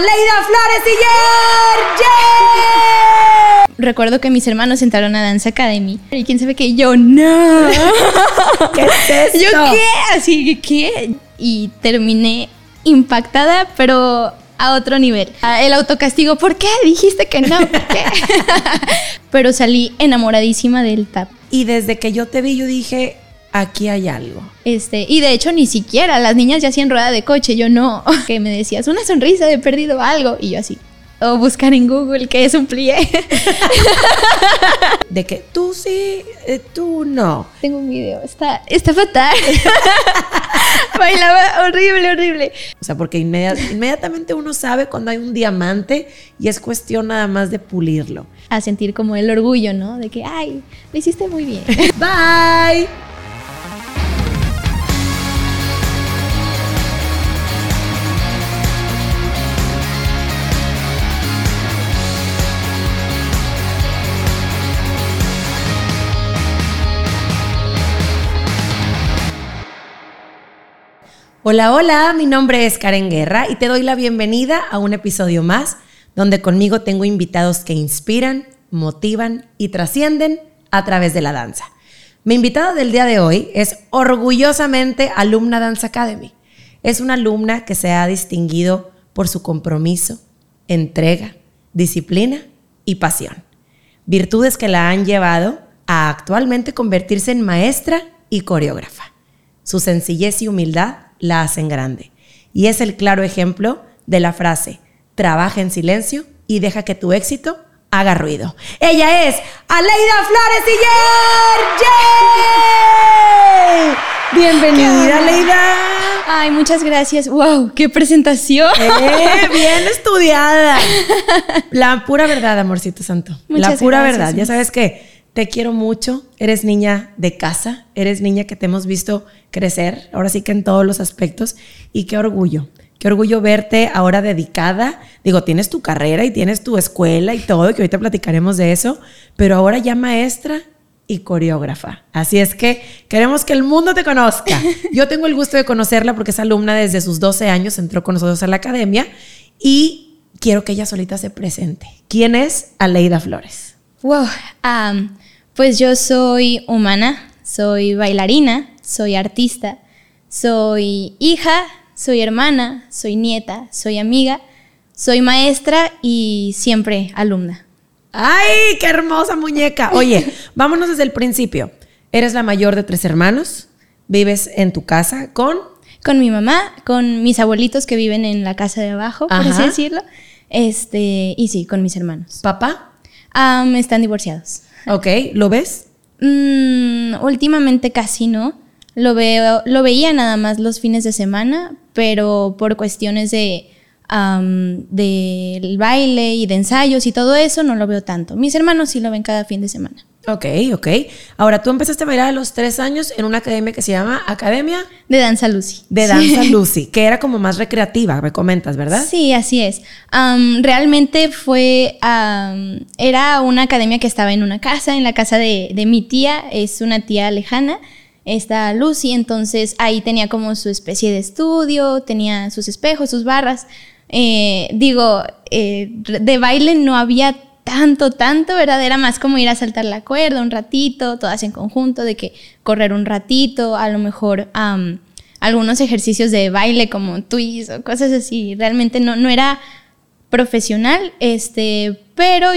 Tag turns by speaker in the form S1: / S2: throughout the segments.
S1: Aleida Flores y Yer.
S2: Recuerdo que mis hermanos entraron a Dance Academy. Y quién sabe que yo, no.
S1: ¿Qué es esto?
S2: ¿Yo qué? Así que, ¿qué? Y terminé impactada, pero a otro nivel. Ah, El autocastigo, ¿por qué? Dijiste que no, ¿por qué? pero salí enamoradísima del tap.
S1: Y desde que yo te vi, yo dije, aquí hay algo.
S2: Este, y de hecho ni siquiera, las niñas ya hacían rueda de coche, yo no, que me decías una sonrisa de perdido algo, y yo así. O buscar en Google qué es un plié.
S1: De que tú sí, eh, tú no.
S2: Tengo un video, está, está fatal. Bailaba horrible, horrible.
S1: O sea, porque inmedi- inmediatamente uno sabe cuando hay un diamante y es cuestión nada más de pulirlo.
S2: A sentir como el orgullo, ¿no? De que, ay, lo hiciste muy bien.
S1: Bye. Hola, hola, mi nombre es Karen Guerra y te doy la bienvenida a un episodio más donde conmigo tengo invitados que inspiran, motivan y trascienden a través de la danza. Mi invitada del día de hoy es orgullosamente alumna Dance Academy. Es una alumna que se ha distinguido por su compromiso, entrega, disciplina y pasión. Virtudes que la han llevado a actualmente convertirse en maestra y coreógrafa. Su sencillez y humildad la hacen grande. Y es el claro ejemplo de la frase, trabaja en silencio y deja que tu éxito haga ruido. Ella es Aleida Flores y Yer. ¡Yay! Bienvenida, Aleida.
S2: Ay, muchas gracias. ¡Wow! ¡Qué presentación!
S1: Eh, bien estudiada. La pura verdad, amorcito santo. la pura
S2: gracias,
S1: verdad. Ya sabes que te quiero mucho. Eres niña de casa. Eres niña que te hemos visto crecer. Ahora sí que en todos los aspectos. Y qué orgullo. Qué orgullo verte ahora dedicada. Digo, tienes tu carrera y tienes tu escuela y todo, que ahorita platicaremos de eso. Pero ahora ya maestra y coreógrafa. Así es que queremos que el mundo te conozca. Yo tengo el gusto de conocerla porque es alumna desde sus 12 años, entró con nosotros a la academia y quiero que ella solita se presente. ¿Quién es Aleida Flores?
S2: Wow. pues yo soy humana, soy bailarina, soy artista, soy hija, soy hermana, soy nieta, soy amiga, soy maestra y siempre alumna.
S1: ¡Ay, qué hermosa muñeca! Oye, vámonos desde el principio. Eres la mayor de tres hermanos, vives en tu casa con...
S2: Con mi mamá, con mis abuelitos que viven en la casa de abajo, por
S1: Ajá.
S2: así decirlo. Este, y sí, con mis hermanos.
S1: papá.
S2: Am, están divorciados.
S1: Ok, ¿lo ves?
S2: Mm, últimamente casi no. Lo veo, lo veía nada más los fines de semana, pero por cuestiones de del baile y de ensayos y todo eso no lo veo tanto. Mis hermanos sí lo ven cada fin de semana.
S1: Ok, ok. Ahora, tú empezaste a bailar a los tres años en una academia que se llama Academia
S2: De danza Lucy.
S1: de
S2: Sí.
S1: Danza Lucy, que era como más recreativa, me comentas, ¿verdad?
S2: Sí, así es. Am, realmente fue, am, era una academia que estaba en una casa, en la casa de, de mi tía, es una tía lejana, está Lucy, entonces ahí tenía como su especie de estudio, tenía sus espejos, sus barras. Eh, digo, eh, de baile no había tanto, tanto, ¿verdad? Era más como ir a saltar la cuerda un ratito, todas en conjunto, de que correr un ratito, a lo mejor algunos ejercicios de baile como twist o cosas así. Realmente no, no era profesional, este, pero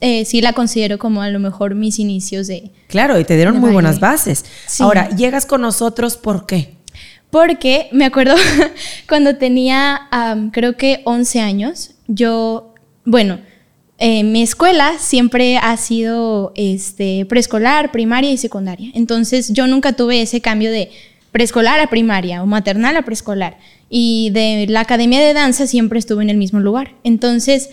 S2: eh, sí la considero como a lo mejor mis inicios de...
S1: Claro, y te dieron muy
S2: baile.
S1: buenas bases.
S2: Sí.
S1: Ahora, llegas con nosotros, ¿por qué?
S2: Porque me acuerdo cuando tenía, creo que 11 años, yo, bueno, eh, mi escuela siempre ha sido este, preescolar, primaria y secundaria. Entonces yo nunca tuve ese cambio de preescolar a primaria o maternal a preescolar. Y de la academia de danza siempre estuve en el mismo lugar. Entonces,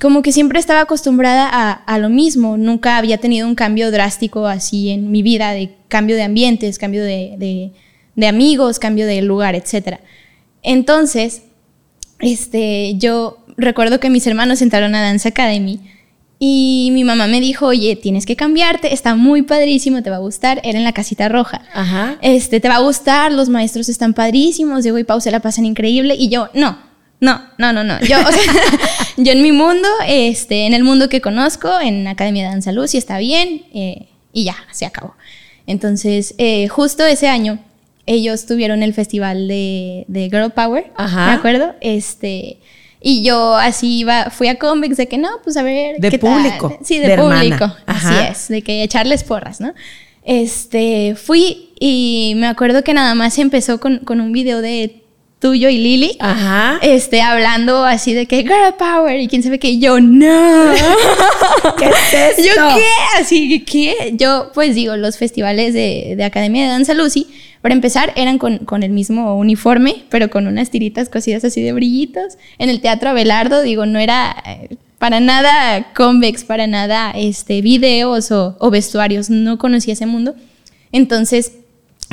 S2: como que siempre estaba acostumbrada a, lo mismo. Nunca había tenido un cambio drástico así en mi vida, de cambio de ambientes, cambio de amigos, cambio de lugar, etc. Entonces, este, yo recuerdo que mis hermanos entraron a Dance Academy y mi mamá me dijo, oye, tienes que cambiarte, está muy padrísimo, te va a gustar. Era en la casita roja.
S1: Ajá.
S2: Este, te va a gustar, los maestros están padrísimos, Diego y Pau se la pasan increíble. Y yo, no, No, no, no, no. Yo, o sea, yo en mi mundo, este, en el mundo que conozco, en Academia de Danza Luz, y está bien, eh, y ya, se acabó. Entonces, eh, justo ese año, ellos tuvieron el festival de, de Girl Power,
S1: Ajá.
S2: ¿me acuerdo? Este, y yo así iba, fui a Convex de que no, pues a ver.
S1: De
S2: ¿qué tal?
S1: público,
S2: Sí, de,
S1: de
S2: público. Así es, de que echarles porras, ¿no? Este, fui y me acuerdo que nada más empezó con, con un video de tuyo y Lili.
S1: Ajá.
S2: Este, hablando así de que girl power y quién sabe qué, y yo no.
S1: ¿Qué es
S2: ¿Yo
S1: esto?
S2: qué? Así que. Yo, pues digo, los festivales de, de Academia de Danza Lucy, para empezar, eran con, con el mismo uniforme, pero con unas tiritas cosidas así de brillitos. En el Teatro Abelardo, digo, no era eh, para nada convex, para nada este, videos o, o vestuarios, no conocía ese mundo. Entonces,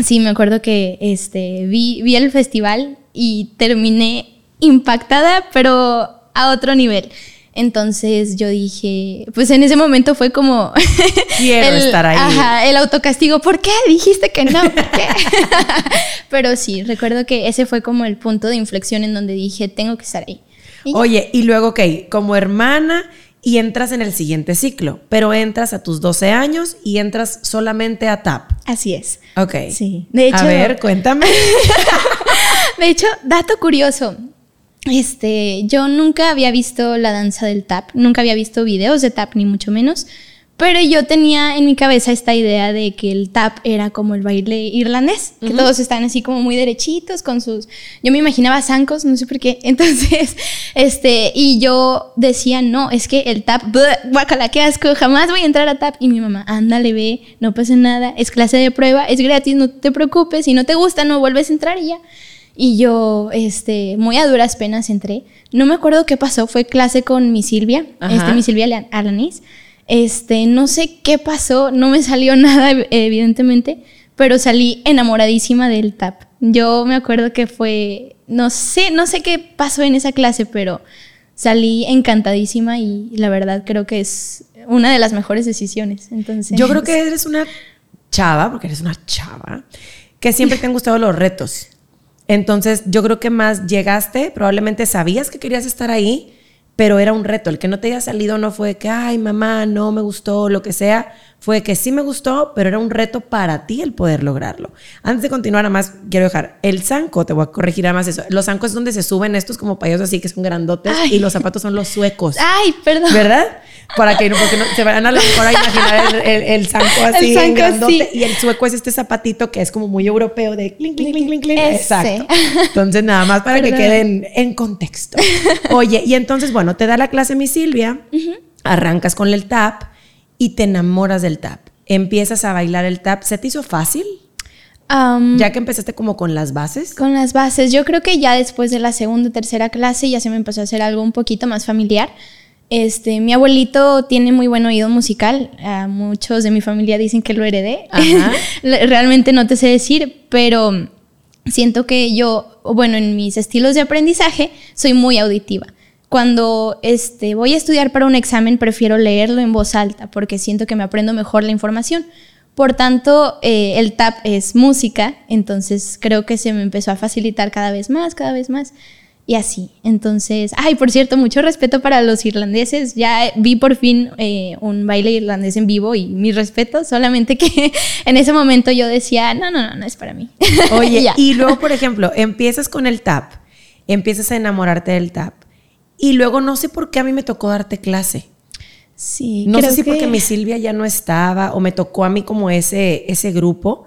S2: sí, me acuerdo que este, vi, vi el festival y terminé impactada, pero a otro nivel. Entonces yo dije, pues en ese momento fue como...
S1: Quiero estar ahí.
S2: Ajá, el autocastigo. ¿Por qué? Dijiste que no. ¿Por qué? Pero sí, recuerdo que ese fue como el punto de inflexión en donde dije, tengo que estar ahí. Y.
S1: Oye, y luego, ok, como hermana y entras en el siguiente ciclo, pero entras a tus 12 años y entras solamente a TAP.
S2: Así es.
S1: Ok.
S2: Sí. De hecho,
S1: a ver, cuéntame.
S2: De hecho, dato curioso. Este, yo nunca había visto la danza del tap, nunca había visto videos de tap, ni mucho menos. Pero yo tenía en mi cabeza esta idea de que el tap era como el baile irlandés, que todos están así como muy derechitos con sus... Yo me imaginaba zancos, no sé por qué. Entonces, este, y yo decía, no, es que el tap, guacala, qué asco, jamás voy a entrar a tap. Y mi mamá, ándale, ve, no pasa nada, es clase de prueba, es gratis, no te preocupes, si no te gusta, no vuelves a entrar y ya. Y yo, este, muy a duras penas entré. No me acuerdo qué pasó, fue clase con mi Silvia,
S1: Ajá.
S2: este, mi Silvia Alan- Alanis. Este, no sé qué pasó, no me salió nada, ev- evidentemente, pero salí enamoradísima del tap. Yo me acuerdo que fue, no sé, no sé qué pasó en esa clase, pero salí encantadísima y la verdad creo que es una de las mejores decisiones. Entonces,
S1: Yo creo que eres una chava, porque eres una chava, que siempre te han gustado los retos. Entonces, yo creo que más llegaste, probablemente sabías que querías estar ahí, pero era un reto. El que no te haya salido no fue que, ay, mamá, no me gustó, lo que sea. Fue que sí me gustó, pero era un reto para ti el poder lograrlo. Antes de continuar, nada más quiero dejar el zanco, te voy a corregir nada más eso. Los zancos es donde se suben estos como payasos así que son grandotes
S2: Ay.
S1: y los zapatos son los suecos.
S2: Ay, perdón.
S1: ¿Verdad? Para que no, porque no, se van a lo mejor a imaginar el, el, el zanco así,
S2: El zanco,
S1: grandote,
S2: sí.
S1: y el sueco es este zapatito que es como muy europeo de clink, clink, clink, clink, clink. Exacto. Entonces, nada más para que queden en contexto. Oye, y entonces, bueno, te da la clase mi Silvia, arrancas con el tap y te enamoras del tap. Empiezas a bailar el tap. ¿Se te hizo fácil? Ya que empezaste como con las bases.
S2: Con las bases, yo creo que ya después de la segunda o tercera clase ya se me empezó a hacer algo un poquito más familiar. Este, mi abuelito tiene muy buen oído musical. muchos de mi familia dicen que lo heredé.
S1: Ajá.
S2: Realmente no te sé decir, pero siento que yo, bueno, en mis estilos de aprendizaje soy muy auditiva. Cuando este, voy a estudiar para un examen, prefiero leerlo en voz alta porque siento que me aprendo mejor la información. Por tanto, eh, el tap es música, entonces creo que se me empezó a facilitar cada vez más, cada vez más. Y así. Entonces, ay, por cierto, mucho respeto para los irlandeses. Ya vi por fin eh, un baile irlandés en vivo y mi respeto, solamente que en ese momento yo decía, no, no, no, no es para mí.
S1: Oye, y luego, por ejemplo, empiezas con el tap, empiezas a enamorarte del tap, y luego no sé por qué a mí me tocó darte clase.
S2: Sí,
S1: No sé si porque
S2: que-
S1: mi Silvia ya no estaba o me tocó a mí como ese, ese grupo.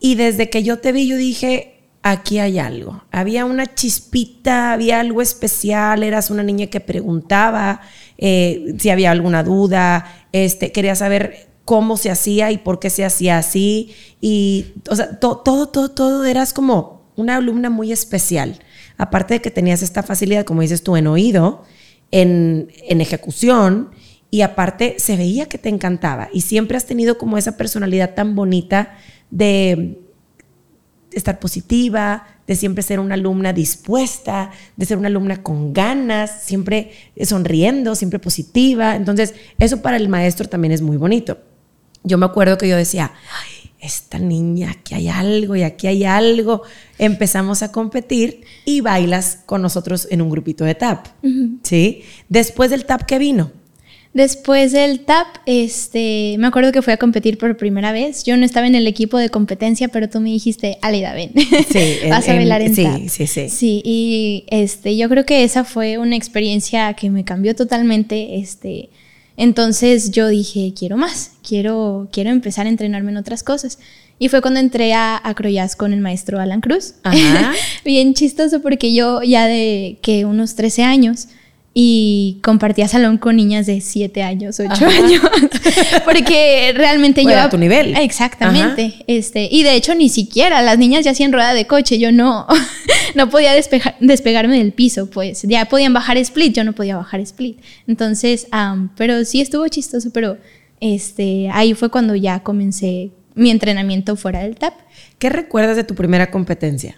S1: Y desde que yo te vi, yo dije, aquí hay algo. Había una chispita, había algo especial, eras una niña que preguntaba eh, si había alguna duda, este, quería saber cómo se hacía y por qué se hacía así. Y, o sea, to- todo, todo, todo eras como una alumna muy especial. Aparte de que tenías esta facilidad, como dices tú, en oído, en, en ejecución, y aparte se veía que te encantaba. Y siempre has tenido como esa personalidad tan bonita de estar positiva, de siempre ser una alumna dispuesta, de ser una alumna con ganas, siempre sonriendo, siempre positiva. Entonces, eso para el maestro también es muy bonito. Yo me acuerdo que yo decía, "Ay, esta niña, aquí hay algo y aquí hay algo. Empezamos a competir y bailas con nosotros en un grupito de tap. ¿Sí? Después del tap, ¿qué vino?
S2: Después del TAP, este, me acuerdo que fui a competir por primera vez. Yo no estaba en el equipo de competencia, pero tú me dijiste, Alida, ven, sí, vas a bailar en, TAP. Sí, sí, sí. y este, yo creo que esa fue una experiencia que me cambió totalmente. Este, entonces yo dije, quiero más, quiero, quiero empezar a entrenarme en otras cosas. Y fue cuando entré a, a con el maestro Alan Cruz. Ajá. Bien chistoso porque yo ya de que unos 13 años y compartía salón con niñas de 7 años, 8 años, porque realmente yo...
S1: A tu nivel.
S2: Exactamente. Este, y de hecho ni siquiera, las niñas ya hacían rueda de coche, yo no, no podía despegarme del piso, pues ya podían bajar split, yo no podía bajar split. Entonces, pero sí estuvo chistoso, pero este, ahí fue cuando ya comencé mi entrenamiento fuera del TAP.
S1: ¿Qué recuerdas de tu primera competencia?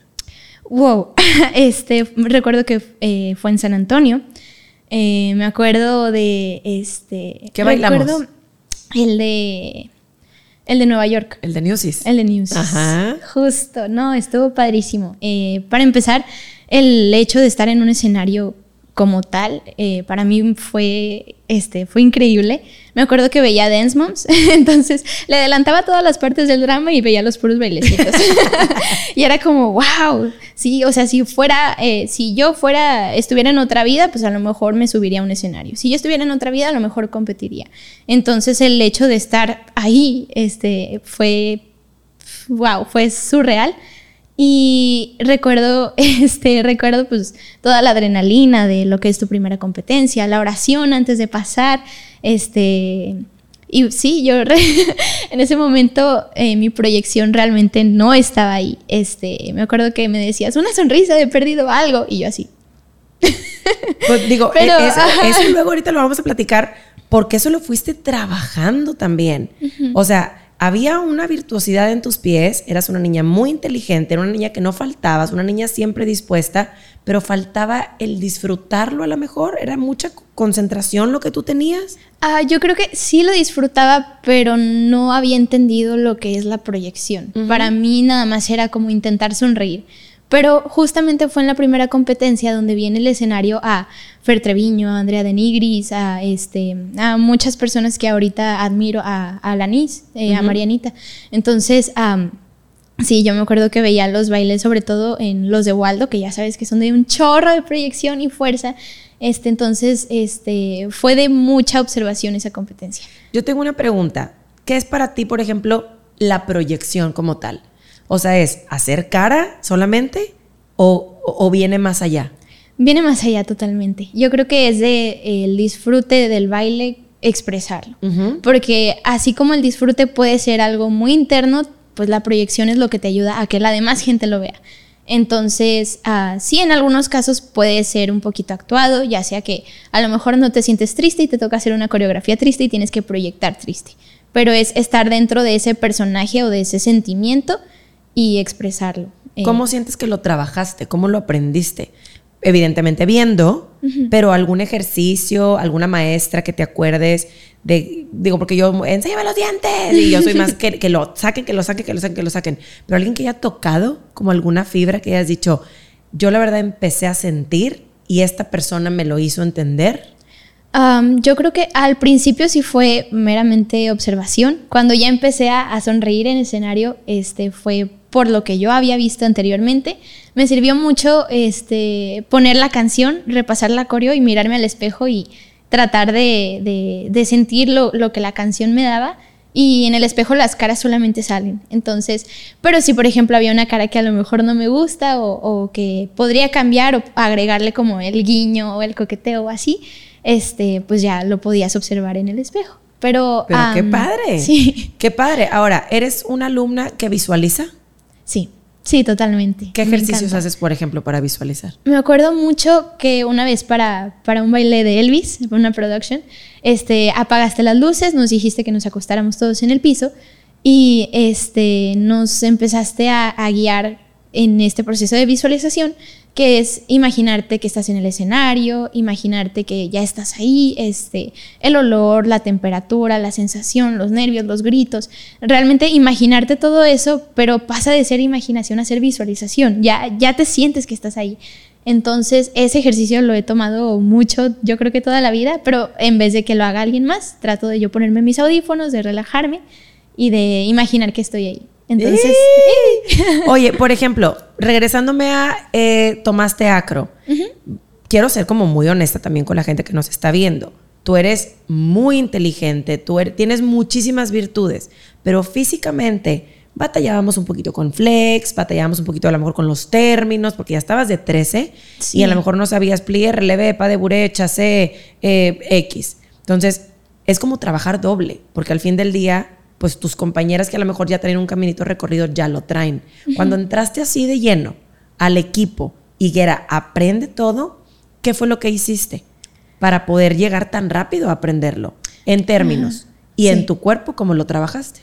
S2: Wow, este, recuerdo que eh, fue en San Antonio. Eh, me acuerdo de este.
S1: ¿Qué bailamos?
S2: el de. El de Nueva York.
S1: El de Newsies.
S2: El de Newsies. Ajá. Justo, no, estuvo padrísimo. Eh, para empezar, el hecho de estar en un escenario como tal, eh, para mí fue, este, fue increíble. Me acuerdo que veía Dance Moms, entonces le adelantaba todas las partes del drama y veía los puros bailecitos. y era como, wow, sí, o sea, si fuera, eh, si yo fuera, estuviera en otra vida, pues a lo mejor me subiría a un escenario. Si yo estuviera en otra vida, a lo mejor competiría. Entonces el hecho de estar ahí, este, fue, wow, fue surreal. Y recuerdo, este, recuerdo pues toda la adrenalina de lo que es tu primera competencia, la oración antes de pasar, este, y sí, yo en ese momento eh, mi proyección realmente no estaba ahí. Este, me acuerdo que me decías, una sonrisa, he perdido algo, y yo así.
S1: Pues digo, e-, eso, luego ahorita lo vamos a platicar, porque eso lo fuiste trabajando también. O sea, había una virtuosidad en tus pies, eras una niña muy inteligente, era una niña que no faltabas, una niña siempre dispuesta, pero faltaba el disfrutarlo a lo mejor, era mucha concentración lo que tú tenías.
S2: Ah, yo creo que sí lo disfrutaba, pero no había entendido lo que es la proyección. Para mí nada más era como intentar sonreír. Pero justamente fue en la primera competencia donde viene el escenario a Fer Treviño, a Andrea de Nigris, a, este, a muchas personas que ahorita admiro, a, a Lanis, eh, a Marianita. Entonces, sí, yo me acuerdo que veía los bailes, sobre todo en los de Waldo, que ya sabes que son de un chorro de proyección y fuerza. Este, entonces, este, fue de mucha observación esa competencia.
S1: Yo tengo una pregunta. ¿Qué es para ti, por ejemplo, la proyección como tal? O sea, ¿es hacer cara solamente o, viene más allá?
S2: Viene más allá totalmente. Yo creo que es de el disfrute del baile expresarlo. Porque así como el disfrute puede ser algo muy interno, pues la proyección es lo que te ayuda a que la demás gente lo vea. Entonces, uh, sí, en algunos casos puede ser un poquito actuado, ya sea que a lo mejor no te sientes triste y te toca hacer una coreografía triste y tienes que proyectar triste. Pero es estar dentro de ese personaje o de ese sentimiento y expresarlo.
S1: Eh, ¿Cómo sientes que lo trabajaste? ¿Cómo lo aprendiste? Evidentemente viendo, pero algún ejercicio, alguna maestra que te acuerdes de, digo, porque yo, enséñame los dientes, y yo soy más que, que lo saquen, que lo saquen, que lo saquen, que lo saquen, pero alguien que haya tocado como alguna fibra que hayas dicho, yo la verdad empecé a sentir y esta persona me lo hizo entender.
S2: yo creo que al principio sí fue meramente observación. Cuando ya empecé a, a sonreír en escenario, este fue por lo que yo había visto anteriormente. Me sirvió mucho este, poner la canción, repasar la coreo y mirarme al espejo y tratar de, de, sentir lo, que la canción me daba. Y en el espejo las caras solamente salen. Entonces, pero si por ejemplo había una cara que a lo mejor no me gusta o, que podría cambiar o agregarle como el guiño o el coqueteo o así, este, pues ya lo podías observar en el espejo. Pero,
S1: pero qué padre. Sí. Qué padre. Ahora, ¿eres una alumna que visualiza?
S2: Sí, sí, totalmente.
S1: ¿Qué ejercicios haces, por ejemplo, para visualizar?
S2: Me acuerdo mucho que una vez para, para un baile de Elvis, una production, este, apagaste las luces, nos dijiste que nos acostáramos todos en el piso y este, nos empezaste a, guiar en este proceso de visualización, que es imaginarte que estás en el escenario, imaginarte que ya estás ahí, este, el olor, la temperatura, la sensación, los nervios, los gritos, realmente imaginarte todo eso, pero pasa de ser imaginación a ser visualización, ya, ya te sientes que estás ahí. Entonces, ese ejercicio lo he tomado mucho, yo creo que toda la vida, pero en vez de que lo haga alguien más, trato de yo ponerme mis audífonos, de relajarme y de imaginar que estoy ahí. Entonces.
S1: Oye, por ejemplo, regresándome a eh, tomaste acro. Quiero ser como muy honesta también con la gente que nos está viendo. Tú eres muy inteligente, tú er, tienes muchísimas virtudes, pero físicamente batallábamos un poquito con flex, batallábamos un poquito a lo mejor con los términos, porque ya estabas de 13 y a lo mejor no sabías plié, relevé, pa de burecha, C, eh, X. Entonces, es como trabajar doble, porque al fin del día pues tus compañeras que a lo mejor ya traen un caminito recorrido ya lo traen. Cuando entraste así de lleno al equipo, Higuera, aprende todo, ¿qué fue lo que hiciste para poder llegar tan rápido a aprenderlo en términos y en tu cuerpo cómo lo trabajaste?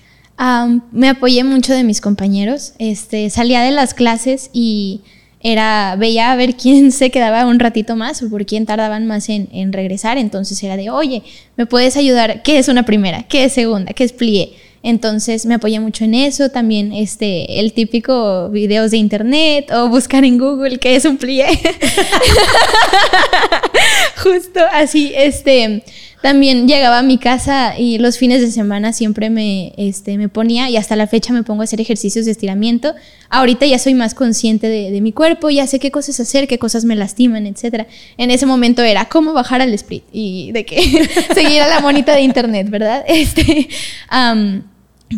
S2: me apoyé mucho de mis compañeros. Este, salía de las clases y era, veía a ver quién se quedaba un ratito más o por quién tardaban más en, en regresar. Entonces era de, oye, ¿me puedes ayudar? ¿Qué es una primera? ¿Qué es segunda? ¿Qué es plié? Entonces me apoyé mucho en eso, también este, el típico videos de internet o buscar en Google qué es un plié. Justo así, este, también llegaba a mi casa y los fines de semana siempre me, este, me ponía y hasta la fecha me pongo a hacer ejercicios de estiramiento. Ahorita ya soy más consciente de, de mi cuerpo, ya sé qué cosas hacer, qué cosas me lastiman, etc. En ese momento era cómo bajar al split y de qué seguir a la monita de internet, ¿verdad? Este,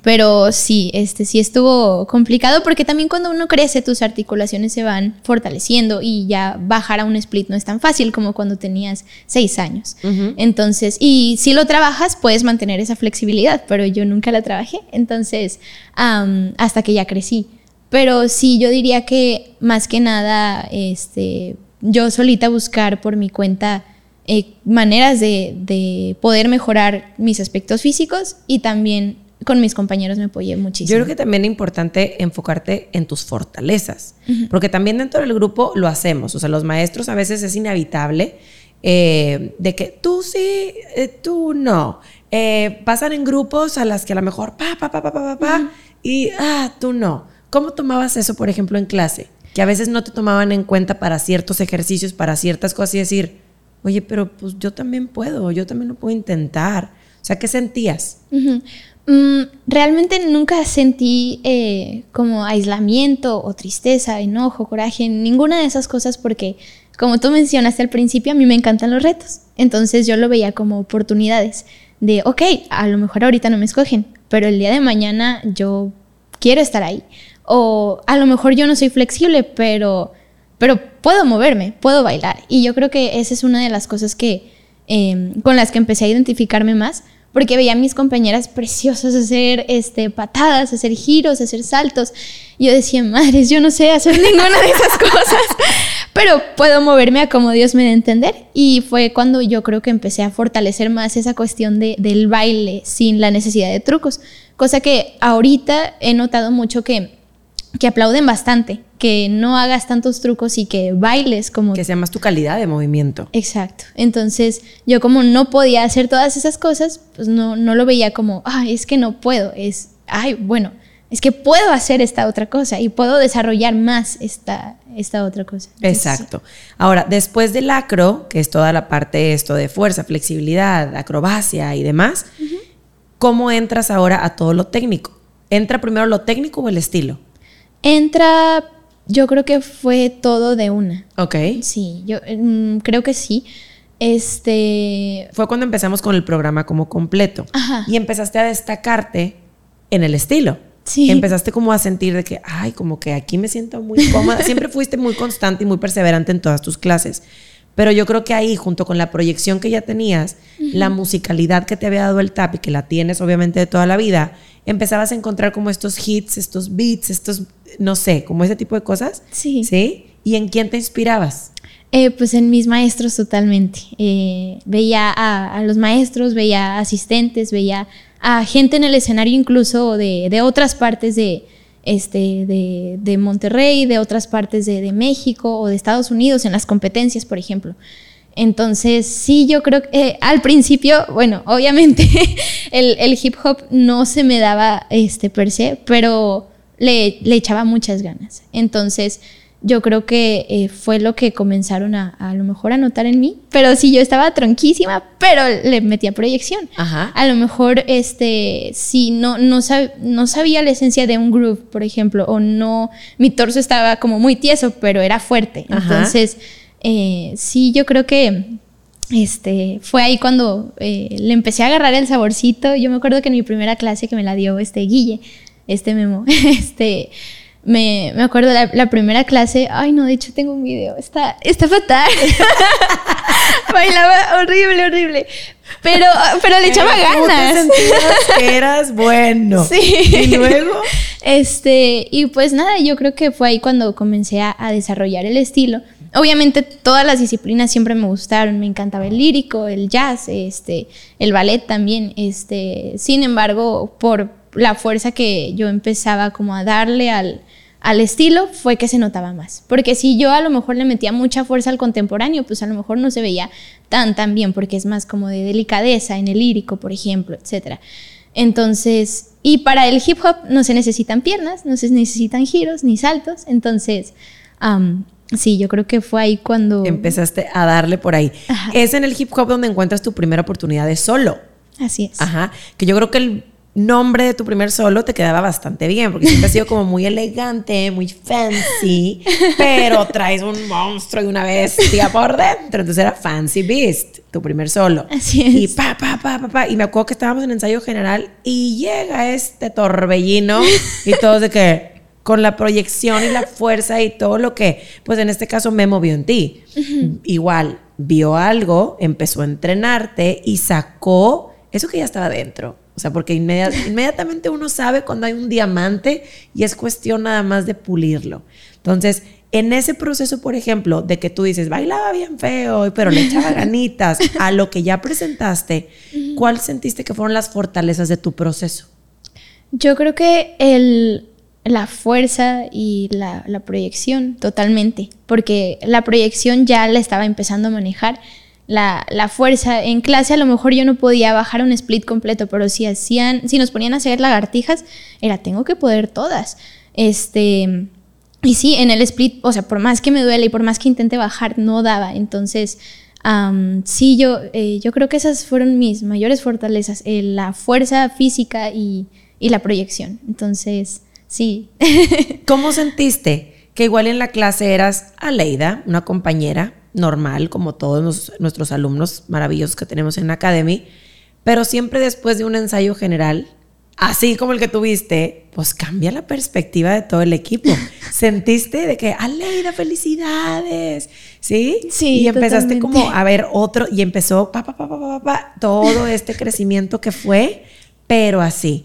S2: pero sí, este sí estuvo complicado porque también cuando uno crece tus articulaciones se van fortaleciendo y ya bajar a un split no es tan fácil como cuando tenías seis años. Entonces, y si lo trabajas puedes mantener esa flexibilidad, pero yo nunca la trabajé, entonces hasta que ya crecí. Pero sí, yo diría que más que nada, este, yo solita buscar por mi cuenta eh, maneras de, de poder mejorar mis aspectos físicos y también con mis compañeros me apoyé muchísimo.
S1: Yo creo que también es importante enfocarte en tus fortalezas, porque también dentro del grupo lo hacemos, o sea, los maestros a veces es inevitable eh, de que tú sí, eh, tú no. Eh, pasan en grupos a las que a lo mejor pa, pa, pa, pa, pa, pa, y ah, tú no. ¿Cómo tomabas eso, por ejemplo, en clase? Que a veces no te tomaban en cuenta para ciertos ejercicios, para ciertas cosas y decir, oye, pero pues yo también puedo, yo también lo puedo intentar. O sea, ¿qué sentías?
S2: Mm, realmente nunca sentí eh, como aislamiento o tristeza, enojo, coraje, ninguna de esas cosas porque, como tú mencionaste al principio, a mí me encantan los retos. Entonces yo lo veía como oportunidades de, ok, a lo mejor ahorita no me escogen, pero el día de mañana yo quiero estar ahí. O a lo mejor yo no soy flexible, pero, pero puedo moverme, puedo bailar. Y yo creo que esa es una de las cosas que, em, con las que empecé a identificarme más porque veía a mis compañeras preciosas hacer este, patadas, hacer giros, hacer saltos. Y yo decía, madres, yo no sé hacer ninguna de esas cosas, pero puedo moverme a como Dios me dé entender. Y fue cuando yo creo que empecé a fortalecer más esa cuestión de, del baile sin la necesidad de trucos, cosa que ahorita he notado mucho que que aplauden bastante, que no hagas tantos trucos y que bailes como...
S1: Que sea más tu calidad de movimiento.
S2: Exacto. Entonces yo como no podía hacer todas esas cosas, pues no, no lo veía como, ah, es que no puedo, es, ay, bueno, es que puedo hacer esta otra cosa y puedo desarrollar más esta, esta otra cosa.
S1: Exacto. Ahora, después del acro, que es toda la parte esto de fuerza, flexibilidad, acrobacia y demás, ¿cómo entras ahora a todo lo técnico? ¿Entra primero lo técnico o el estilo?
S2: Entra, yo creo que fue todo de una.
S1: Ok.
S2: Sí, yo mm, creo que sí. Este.
S1: Fue cuando empezamos con el programa como completo. Ajá. Y empezaste a destacarte en el estilo. Sí. Empezaste como a sentir de que, ay, como que aquí me siento muy cómoda. Siempre fuiste muy constante y muy perseverante en todas tus clases. Pero yo creo que ahí, junto con la proyección que ya tenías, la musicalidad que te había dado el tap y que la tienes obviamente de toda la vida, empezabas a encontrar como estos hits, estos beats, estos, no sé, como ese tipo de cosas.
S2: Sí.
S1: ¿Sí? ¿Y en quién te inspirabas?
S2: Eh, pues en mis maestros totalmente. Eh, veía a, los maestros, veía asistentes, veía a gente en el escenario incluso de, de otras partes de, este, de, Monterrey, de otras partes de, México o de Estados Unidos en las competencias, por ejemplo. Entonces, sí, yo creo que eh, al principio, bueno, obviamente el, hip hop no se me daba este per se, pero le, le echaba muchas ganas. Entonces, yo creo que eh, fue lo que comenzaron a, a, lo mejor a notar en mí. Pero sí, yo estaba tronquísima, pero le metía proyección. Ajá. A lo mejor, este, si no, no, no sabía la esencia de un groove, por ejemplo, o no, mi torso estaba como muy tieso, pero era fuerte. Entonces, eh, sí, yo creo que este, fue ahí cuando eh, le empecé a agarrar el saborcito. Yo me acuerdo que en mi primera clase que me la dio este Guille, este memo, este me, me acuerdo la, la, primera clase, ay no, de hecho tengo un video, está, está fatal. Bailaba horrible, horrible. Pero, pero le echaba ganas.
S1: que eras bueno. Sí. Y luego.
S2: Este, y pues nada, yo creo que fue ahí cuando comencé a, a desarrollar el estilo. Obviamente todas las disciplinas siempre me gustaron, me encantaba el lírico, el jazz, este, el ballet también, este, sin embargo, por la fuerza que yo empezaba como a darle al, al estilo fue que se notaba más. Porque si yo a lo mejor le metía mucha fuerza al contemporáneo, pues a lo mejor no se veía tan, tan bien, porque es más como de delicadeza en el lírico, por ejemplo, etc. Entonces, y para el hip hop no se necesitan piernas, no se necesitan giros ni saltos. Entonces, sí, yo creo que fue ahí cuando...
S1: Empezaste a darle por ahí. Es en el hip hop donde encuentras tu primera oportunidad de solo.
S2: Así es.
S1: Ajá. Que yo creo que el nombre de tu primer solo te quedaba bastante bien, porque siempre has sido como muy elegante, muy fancy, pero traes un monstruo y una bestia por dentro. Entonces era Fancy Beast, tu primer solo.
S2: Así es.
S1: Y pa, pa, pa, pa, pa. Y me acuerdo que estábamos en ensayo general y llega este torbellino y todo de que con la proyección y la fuerza y todo lo que, pues en este caso me movió en ti. Igual, vio algo, empezó a entrenarte y sacó eso que ya estaba dentro o sea, porque inmediatamente uno sabe cuando hay un diamante y es cuestión nada más de pulirlo. Entonces, en ese proceso, por ejemplo, de que tú dices, bailaba bien feo, pero le echaba ganitas a lo que ya presentaste, ¿cuál sentiste que fueron las fortalezas de tu proceso?
S2: Yo creo que el, la fuerza y la, la proyección, totalmente, porque la proyección ya la estaba empezando a manejar la, fuerza. En clase a lo mejor yo no podía bajar un split completo, pero si hacían, si nos ponían a hacer lagartijas, era tengo que poder todas. Este, y sí, en el split, o sea, por más que me duele y por más que intente bajar, no daba. Entonces, sí, yo, eh, yo creo que esas fueron mis mayores fortalezas, eh, la fuerza física y, y la proyección. Entonces, sí.
S1: ¿Cómo sentiste que igual en la clase eras Aleida, una compañera, normal, como todos nuestros alumnos maravillosos que tenemos en la Academy, pero siempre después de un ensayo general, así como el que tuviste, pues cambia la perspectiva de todo el equipo. Sentiste de que, Aleida, felicidades, ¿sí?
S2: Sí.
S1: Y empezaste como a ver otro, y empezó pa, pa, pa, pa, pa, todo este crecimiento que fue, pero así.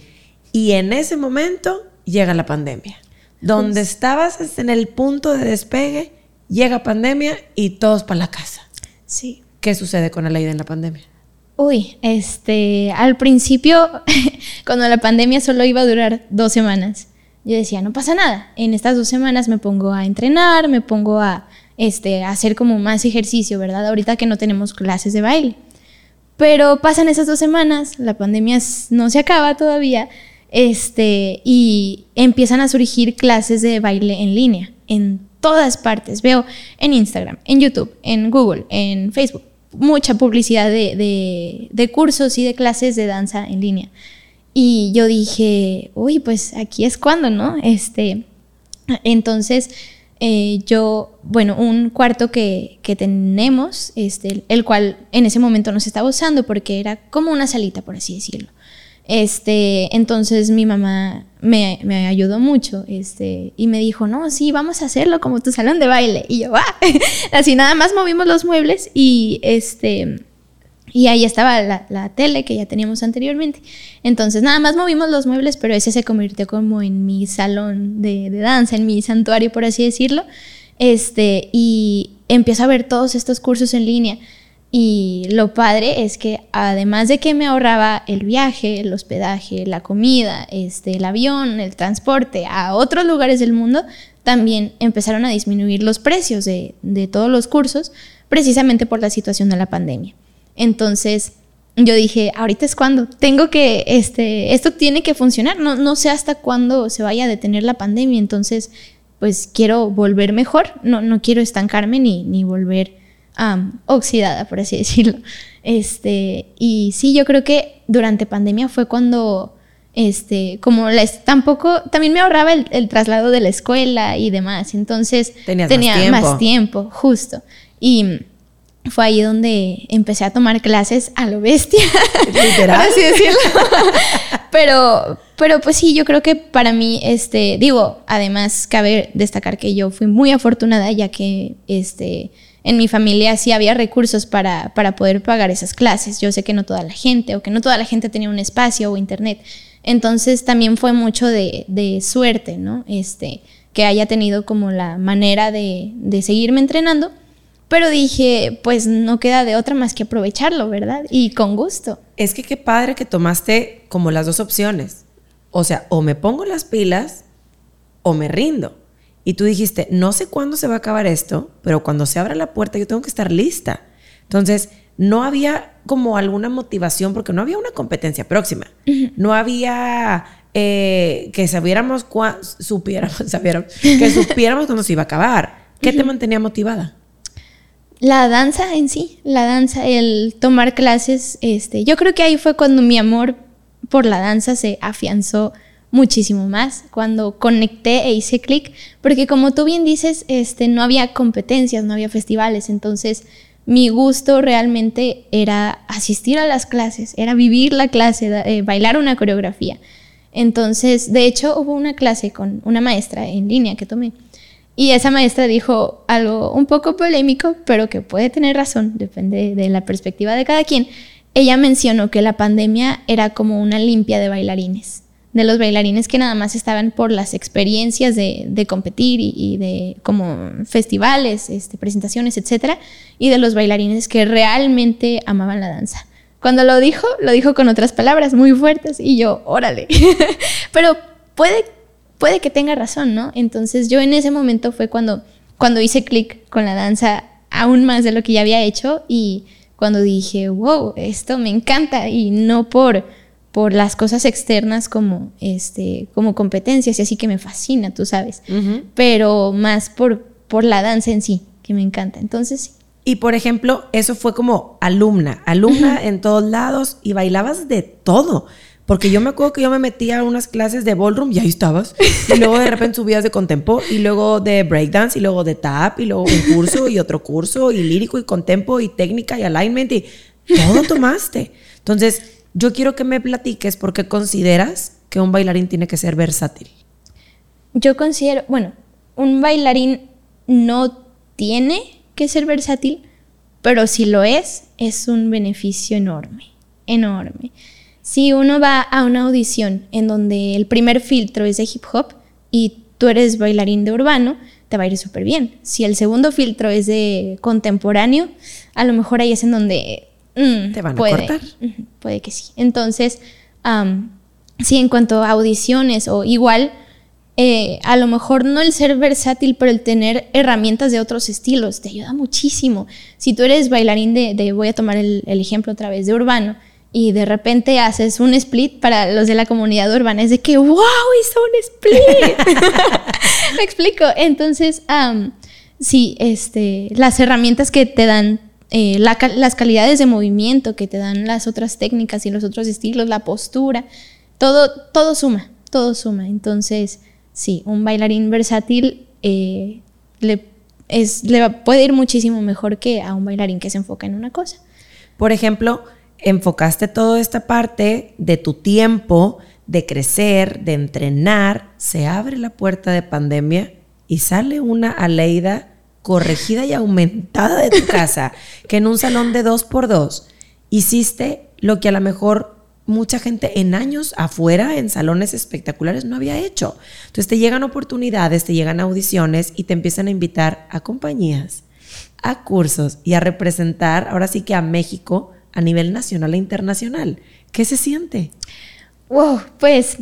S1: Y en ese momento llega la pandemia, donde estabas en el punto de despegue llega pandemia y todos para la casa.
S2: Sí.
S1: ¿Qué sucede con Aleida en la pandemia?
S2: Uy, este, al principio, cuando la pandemia solo iba a durar dos semanas, yo decía, no pasa nada. En estas dos semanas me pongo a entrenar, me pongo a, este, a hacer como más ejercicio, ¿verdad? Ahorita que no tenemos clases de baile. Pero pasan esas dos semanas, la pandemia no se acaba todavía, este, y empiezan a surgir clases de baile en línea en todas partes. Veo en Instagram, en YouTube, en Google, en Facebook, mucha publicidad de, cursos y de clases de danza en línea. Y yo dije, uy, pues aquí es cuando, ¿no? Este, entonces, eh, yo, bueno, un cuarto que, que, tenemos, este, el cual en ese momento no se estaba usando porque era como una salita, por así decirlo. Este, entonces mi mamá me, me, ayudó mucho este, y me dijo, no, sí, vamos a hacerlo como tu salón de baile. Y yo, ¡ah! Así nada más movimos los muebles y, este, y ahí estaba la, tele que ya teníamos anteriormente. Entonces nada más movimos los muebles, pero ese se convirtió como en mi salón de, de danza, en mi santuario, por así decirlo. Este, y empiezo a ver todos estos cursos en línea Y lo padre es que además de que me ahorraba el viaje, el hospedaje, la comida, este, el avión, el transporte a otros lugares del mundo, también empezaron a disminuir los precios de, todos los cursos precisamente por la situación de la pandemia. Entonces, yo dije, ahorita es cuando, tengo que, este, esto tiene que funcionar, no, no sé hasta cuándo se vaya a detener la pandemia, entonces, pues quiero volver mejor, no, no quiero estancarme ni, ni volver oxidada, por así decirlo. Este, y sí, yo creo que durante pandemia fue cuando, este, como les, tampoco, también me ahorraba el, traslado de la escuela y demás, entonces tenía más tiempo, justo. Y fue ahí donde empecé a tomar clases a lo bestia. Literal. así decirlo. pero, pero pues sí, yo creo que para mí, este, digo, además cabe destacar que yo fui muy afortunada ya que, este, en mi familia sí había recursos para, para poder pagar esas clases. Yo sé que no toda la gente o que no toda la gente tenía un espacio o internet. Entonces también fue mucho de, de suerte, ¿no? Este, que haya tenido como la manera de, de seguirme entrenando. Pero dije, pues no queda de otra más que aprovecharlo, ¿verdad? Y con gusto.
S1: Es que qué padre que tomaste como las dos opciones. O sea, o me pongo las pilas o me rindo. Y tú dijiste, no sé cuándo se va a acabar esto, pero cuando se abra la puerta yo tengo que estar lista. Entonces, no había como alguna motivación porque no había una competencia próxima. No había eh, que sabiéramos, supiéramos, que supiéramos cuándo se iba a acabar. ¿Qué te mantenía motivada?
S2: La danza en sí, la danza, el tomar clases, este, yo creo que ahí fue cuando mi amor por la danza se afianzó muchísimo más cuando conecté e hice clic, porque como tú bien dices, este, no había competencias, no había festivales, entonces mi gusto realmente era asistir a las clases, era vivir la clase, eh, bailar una coreografía. Entonces, de hecho, hubo una clase con una maestra en línea que tomé. Y esa maestra dijo algo un poco polémico, pero que puede tener razón, depende de la perspectiva de cada quien. Ella mencionó que la pandemia era como una limpia de bailarines de los bailarines que nada más estaban por las experiencias de, competir y, de como festivales, este, presentaciones, etcétera, y de los bailarines que realmente amaban la danza. Cuando lo dijo, lo dijo con otras palabras muy fuertes y yo, órale. Pero puede, puede que tenga razón, ¿no? Entonces yo en ese momento fue cuando, cuando hice clic con la danza aún más de lo que ya había hecho y cuando dije, wow, esto me encanta y no por por las cosas externas como, este, como competencias y así que me fascina, tú sabes, pero más por, por la danza en sí, que me encanta. Entonces, sí.
S1: Y por ejemplo, eso fue como alumna, alumna en todos lados y bailabas de todo. Porque yo me acuerdo que yo me metía a unas clases de ballroom y ahí estabas. Y luego de repente subías de contempo y luego de breakdance y luego de tap y luego un curso y otro curso y lírico y contempo y técnica y alignment y todo tomaste. Entonces, yo quiero que me platiques por qué consideras que un bailarín tiene que ser versátil.
S2: Yo considero, bueno, un bailarín no tiene que ser versátil, pero si lo es, es un beneficio enorme, enorme. Si uno va a una audición en donde el primer filtro es de hip hop y tú eres bailarín de urbano, te va a ir súper bien. Si el segundo filtro es de contemporáneo, a lo mejor ahí es en donde
S1: Mm, ¿Te van a cortar?
S2: Puede que sí. Entonces, sí, en cuanto a audiciones o igual, eh, a lo mejor no el ser versátil, pero el tener herramientas de otros estilos te ayuda muchísimo. Si tú eres bailarín de, voy a tomar el, ejemplo otra vez, de urbano, y de repente haces un split para los de la comunidad urbana, es de que, wow, hizo un split. Me explico. Entonces, sí, este, las herramientas que te dan eh, las calidades de movimiento que te dan las otras técnicas y los otros estilos, la postura, todo, todo suma, todo suma. Entonces, sí, un bailarín versátil eh, le, puede ir muchísimo mejor que a un bailarín que se enfoca en una cosa.
S1: Por ejemplo, enfocaste toda esta parte de tu tiempo, de crecer, de entrenar, se abre la puerta de pandemia y sale una Aleida corregida y aumentada de tu casa, que en un salón de dos por dos hiciste lo que a lo mejor mucha gente en años afuera, en salones espectaculares, no había hecho. Entonces te llegan oportunidades, te llegan audiciones y te empiezan a invitar a compañías, a cursos y a representar ahora sí que a México a nivel nacional e internacional. ¿Qué se siente?
S2: Wow, pues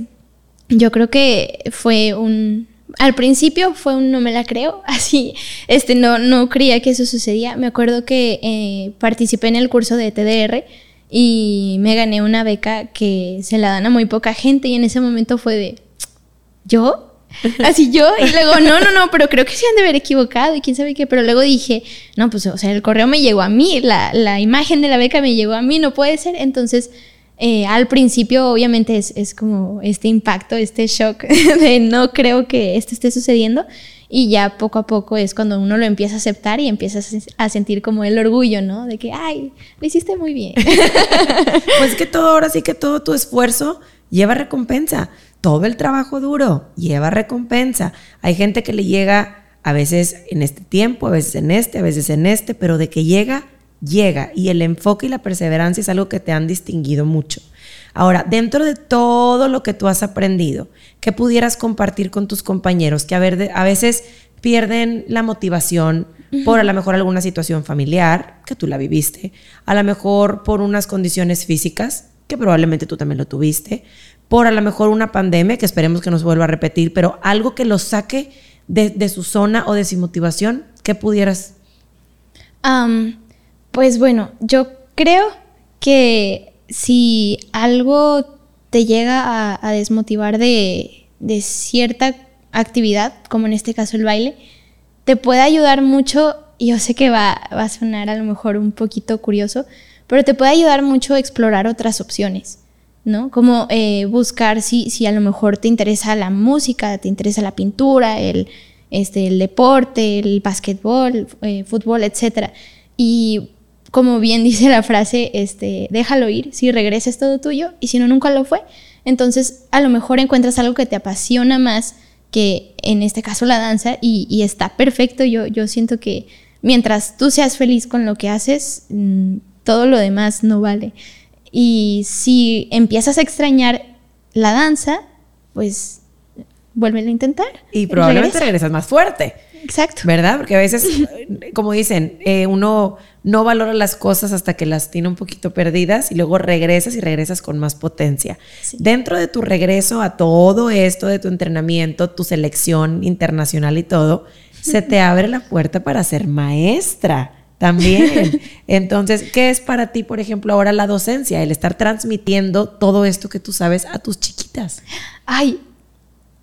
S2: yo creo que fue un al principio fue un no me la creo, así, este, no, no creía que eso sucedía. Me acuerdo que eh, participé en el curso de TDR y me gané una beca que se la dan a muy poca gente y en ese momento fue de, ¿yo? Así yo, y luego, no, no, no, pero creo que se han de haber equivocado y quién sabe qué, pero luego dije, no, pues, o sea, el correo me llegó a mí, la, la imagen de la beca me llegó a mí, no puede ser, entonces eh, al principio obviamente es, como este impacto, este shock de no creo que esto esté sucediendo y ya poco a poco es cuando uno lo empieza a aceptar y empiezas a sentir como el orgullo, ¿no? De que, ay, lo hiciste muy bien.
S1: pues que todo, ahora sí que todo tu esfuerzo lleva recompensa. Todo el trabajo duro lleva recompensa. Hay gente que le llega a veces en este tiempo, a veces en este, a veces en este, pero de que llega, llega y el enfoque y la perseverancia es algo que te han distinguido mucho. Ahora, dentro de todo lo que tú has aprendido, ¿qué pudieras compartir con tus compañeros que a, ver, a veces pierden la motivación por a lo mejor alguna situación familiar, que tú la viviste, a lo mejor por unas condiciones físicas, que probablemente tú también lo tuviste, por a lo mejor una pandemia, que esperemos que nos vuelva a repetir, pero algo que los saque de, su zona o de su motivación, ¿qué pudieras?
S2: Pues bueno, yo creo que si algo te llega a, desmotivar de, cierta actividad, como en este caso el baile, te puede ayudar mucho, yo sé que va, va, a sonar a lo mejor un poquito curioso, pero te puede ayudar mucho a explorar otras opciones, ¿no? Como eh, buscar si, si a lo mejor te interesa la música, te interesa la pintura, el, este, el deporte, el básquetbol, eh, fútbol, etc. Y como bien dice la frase, este, déjalo ir, si regresa es todo tuyo y si no, nunca lo fue. Entonces, a lo mejor encuentras algo que te apasiona más que en este caso la danza y, está perfecto. Yo, yo siento que mientras tú seas feliz con lo que haces, mm, todo lo demás no vale. Y si empiezas a extrañar la danza, pues vuelve a intentar.
S1: Y probablemente regresas más fuerte.
S2: Exacto.
S1: ¿Verdad? Porque a veces, como dicen, eh, uno no valora las cosas hasta que las tiene un poquito perdidas y luego regresas y regresas con más potencia. Dentro de tu regreso a todo esto, de tu entrenamiento, tu selección internacional y todo, se te abre la puerta para ser maestra también. Entonces, ¿qué es para ti, por ejemplo, ahora la docencia? El estar transmitiendo todo esto que tú sabes a tus chiquitas.
S2: Ay,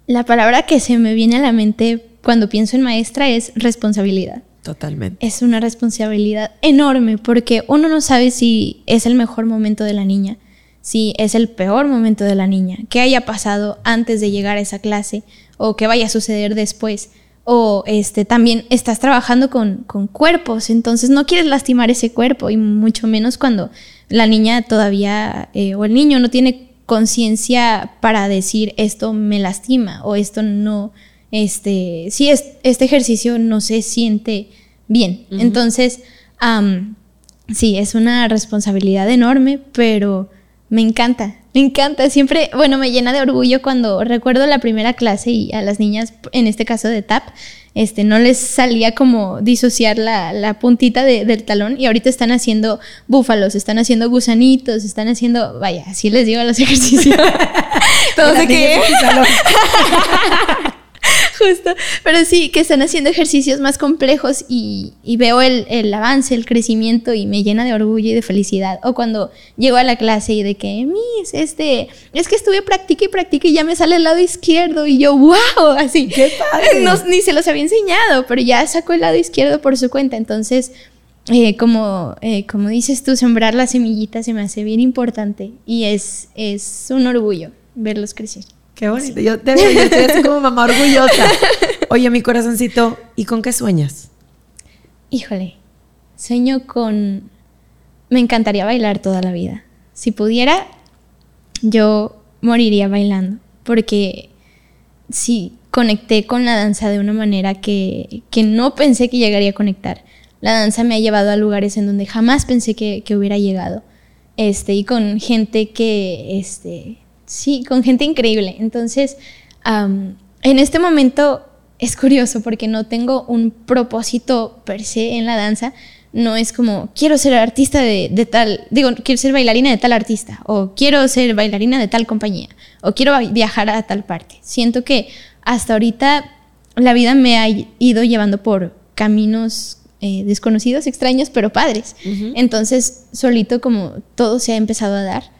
S2: la palabra que se me viene a la mente cuando pienso en maestra es responsabilidad.
S1: Totalmente.
S2: Es una responsabilidad enorme porque uno no sabe si es el mejor momento de la niña, si es el peor momento de la niña, qué haya pasado antes de llegar a esa clase o qué vaya a suceder después. O este, también estás trabajando con, cuerpos, entonces no quieres lastimar ese cuerpo y mucho menos cuando la niña todavía eh, o el niño no tiene conciencia para decir esto me lastima o esto no, este, si este ejercicio no se siente bien. Entonces, sí, es una responsabilidad enorme, pero me encanta, me encanta. Siempre, bueno, me llena de orgullo cuando recuerdo la primera clase y a las niñas, en este caso de TAP, este, no les salía como disociar la, puntita del talón y ahorita están haciendo búfalos, están haciendo gusanitos, están haciendo, vaya, así les digo a los ejercicios. Todo se que... Justo, pero sí, que están haciendo ejercicios más complejos y, veo el, avance, el crecimiento y me llena de orgullo y de felicidad. O cuando llego a la clase y de que, Miss, este, es que estuve practica y practica y ya me sale el lado izquierdo y yo, wow, así.
S1: ¡Qué padre!
S2: No, ni se los había enseñado, pero ya sacó el lado izquierdo por su cuenta. Entonces, eh, como, eh, como dices tú, sembrar las semillitas se me hace bien importante y es, es un orgullo verlos crecer.
S1: Qué bonito. Yo te veo, yo estoy así como mamá orgullosa. Oye, mi corazoncito, ¿y con qué sueñas?
S2: Híjole, sueño con... Me encantaría bailar toda la vida. Si pudiera, yo moriría bailando. Porque sí, conecté con la danza de una manera que, que no pensé que llegaría a conectar. La danza me ha llevado a lugares en donde jamás pensé que, que hubiera llegado. Este, y con gente que, este, Sí, con gente increíble. Entonces, en este momento es curioso porque no tengo un propósito per se en la danza. No es como, quiero ser artista de, de, tal, digo, quiero ser bailarina de tal artista, o quiero ser bailarina de tal compañía, o quiero viajar a tal parte. Siento que hasta ahorita la vida me ha ido llevando por caminos eh, desconocidos, extraños, pero padres. Entonces, solito como todo se ha empezado a dar,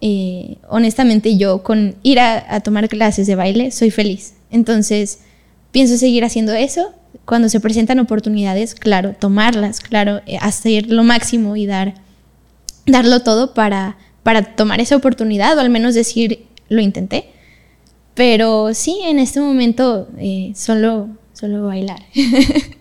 S2: eh, honestamente yo con ir a, tomar clases de baile soy feliz. Entonces, pienso seguir haciendo eso. Cuando se presentan oportunidades, claro, tomarlas, claro, eh, hacer lo máximo y dar, darlo todo para, para tomar esa oportunidad o al menos decir, lo intenté. Pero sí, en este momento solo, solo bailar.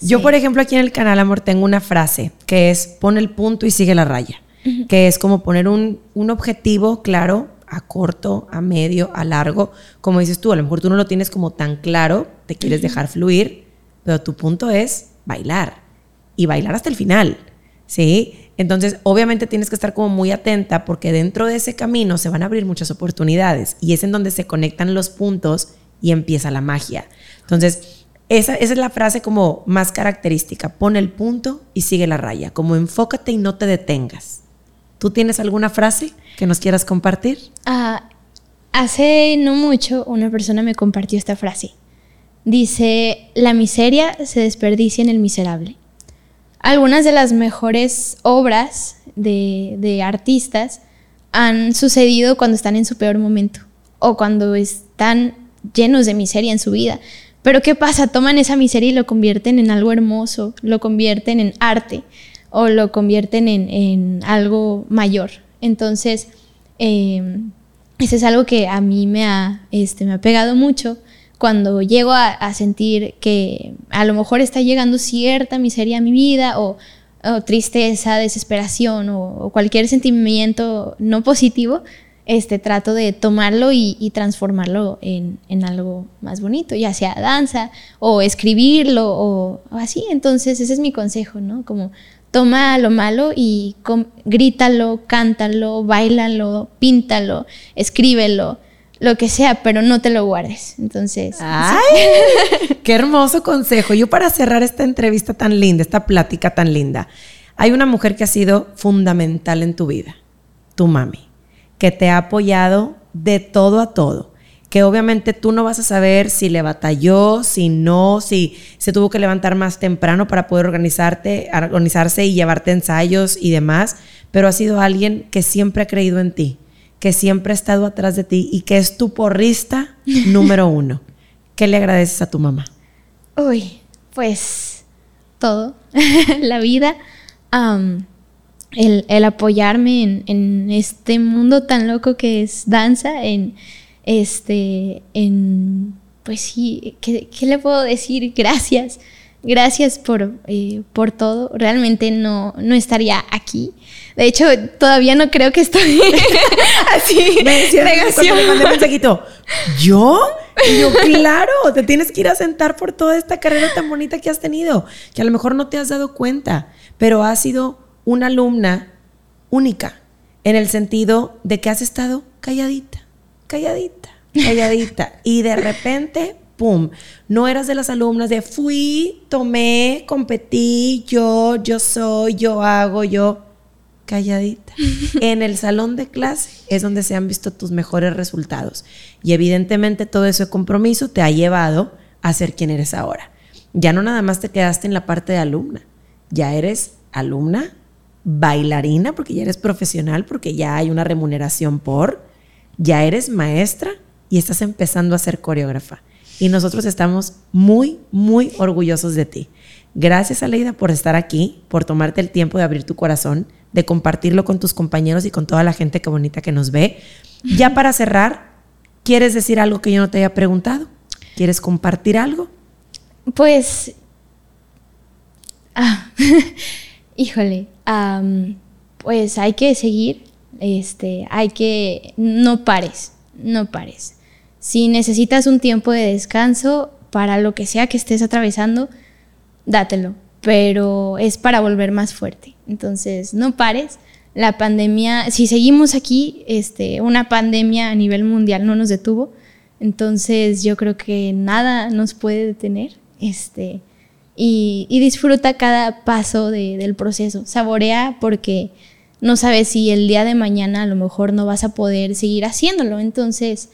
S1: Yo, por ejemplo, aquí en el canal, amor, tengo una frase que es pon el punto y sigue la raya, que es como poner un, un, objetivo claro a corto, a medio, a largo. Como dices tú, a lo mejor tú no lo tienes como tan claro, te quieres dejar fluir, pero tu punto es bailar y bailar hasta el final, ¿sí? Entonces, obviamente tienes que estar como muy atenta porque dentro de ese camino se van a abrir muchas oportunidades y es en donde se conectan los puntos y empieza la magia. Entonces, esa, es la frase como más característica. Pon el punto y sigue la raya. Como enfócate y no te detengas. ¿Tú tienes alguna frase que nos quieras compartir?
S2: Ah, hace no mucho una persona me compartió esta frase. Dice, la miseria se desperdicia en el miserable. Algunas de las mejores obras de artistas han sucedido cuando están en su peor momento o cuando están llenos de miseria en su vida. Pero ¿qué pasa? Toman esa miseria y lo convierten en algo hermoso, lo convierten en arte o lo convierten en, algo mayor. Entonces, eh, eso es algo que a mí me ha, este, me ha pegado mucho cuando llego a, sentir que a lo mejor está llegando cierta miseria a mi vida o, tristeza, desesperación o, cualquier sentimiento no positivo, este, trato de tomarlo y, transformarlo en, algo más bonito, ya sea danza o escribirlo o, así. Entonces ese es mi consejo, ¿no? Como toma lo malo y grítalo, cántalo, bailalo, píntalo, escríbelo, lo que sea, pero no te lo guardes. Entonces.
S1: ¡Ay! ¡Qué hermoso consejo! Yo, para cerrar esta entrevista tan linda, esta plática tan linda, hay una mujer que ha sido fundamental en tu vida, tu mami que te ha apoyado de todo a todo. Que obviamente tú no vas a saber si le batalló, si no, si se tuvo que levantar más temprano para poder organizarte, organizarse y llevarte ensayos y demás, pero ha sido alguien que siempre ha creído en ti, que siempre ha estado atrás de ti y que es tu porrista número uno. ¿Qué le agradeces a tu mamá?
S2: Uy, pues todo, la vida el, apoyarme en, este mundo tan loco que es danza, en este, en, pues sí, ¿qué, le puedo decir? Gracias, gracias por, eh, por todo. Realmente no, no estaría aquí. De hecho, todavía no creo que estoy así.
S1: Me decía, mandé mensajito, ¿yo? Y yo, claro, te tienes que ir a sentar por toda esta carrera tan bonita que has tenido, que a lo mejor no te has dado cuenta, pero ha sido una alumna única, en el sentido de que has estado calladita, calladita, calladita, y de repente, ¡pum!, no eras de las alumnas de fui, tomé, competí, yo, yo soy, yo hago, yo, calladita. En el salón de clase es donde se han visto tus mejores resultados. Y evidentemente todo ese compromiso te ha llevado a ser quien eres ahora. Ya no nada más te quedaste en la parte de alumna, ya eres alumna bailarina, porque ya eres profesional, porque ya hay una remuneración por, ya eres maestra y estás empezando a ser coreógrafa. Y nosotros estamos muy, muy orgullosos de ti. Gracias, Aleida, por estar aquí, por tomarte el tiempo de abrir tu corazón, de compartirlo con tus compañeros y con toda la gente que bonita que nos ve. Ya para cerrar, ¿quieres decir algo que yo no te haya preguntado? ¿Quieres compartir algo?
S2: Pues, ah, híjole, pues hay que seguir, este, hay que, no pares, no pares. Si necesitas un tiempo de descanso para lo que sea que estés atravesando, dátelo, pero es para volver más fuerte. Entonces, no pares. La pandemia, si seguimos aquí, este, una pandemia a nivel mundial no nos detuvo. Entonces yo creo que nada nos puede detener. Este, y, disfruta cada paso del proceso. Saborea porque no sabes si el día de mañana a lo mejor no vas a poder seguir haciéndolo. Entonces,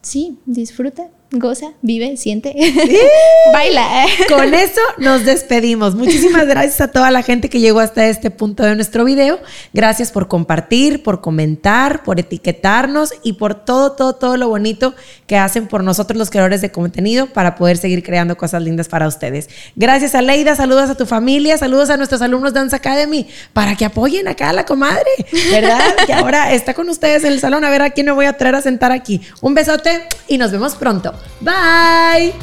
S2: sí, disfruta goza, vive, siente, baila.
S1: Con eso nos despedimos. Muchísimas gracias a toda la gente que llegó hasta este punto de nuestro video. Gracias por compartir, por comentar, por etiquetarnos y por todo, todo, todo lo bonito que hacen por nosotros los creadores de contenido para poder seguir creando cosas lindas para ustedes. Gracias a Leida, saludos a tu familia, saludos a nuestros alumnos Dance Academy para que apoyen acá a la comadre, ¿verdad? que ahora está con ustedes en el salón. A ver a quién me voy a traer a sentar aquí. Un besote y nos vemos pronto. Bye!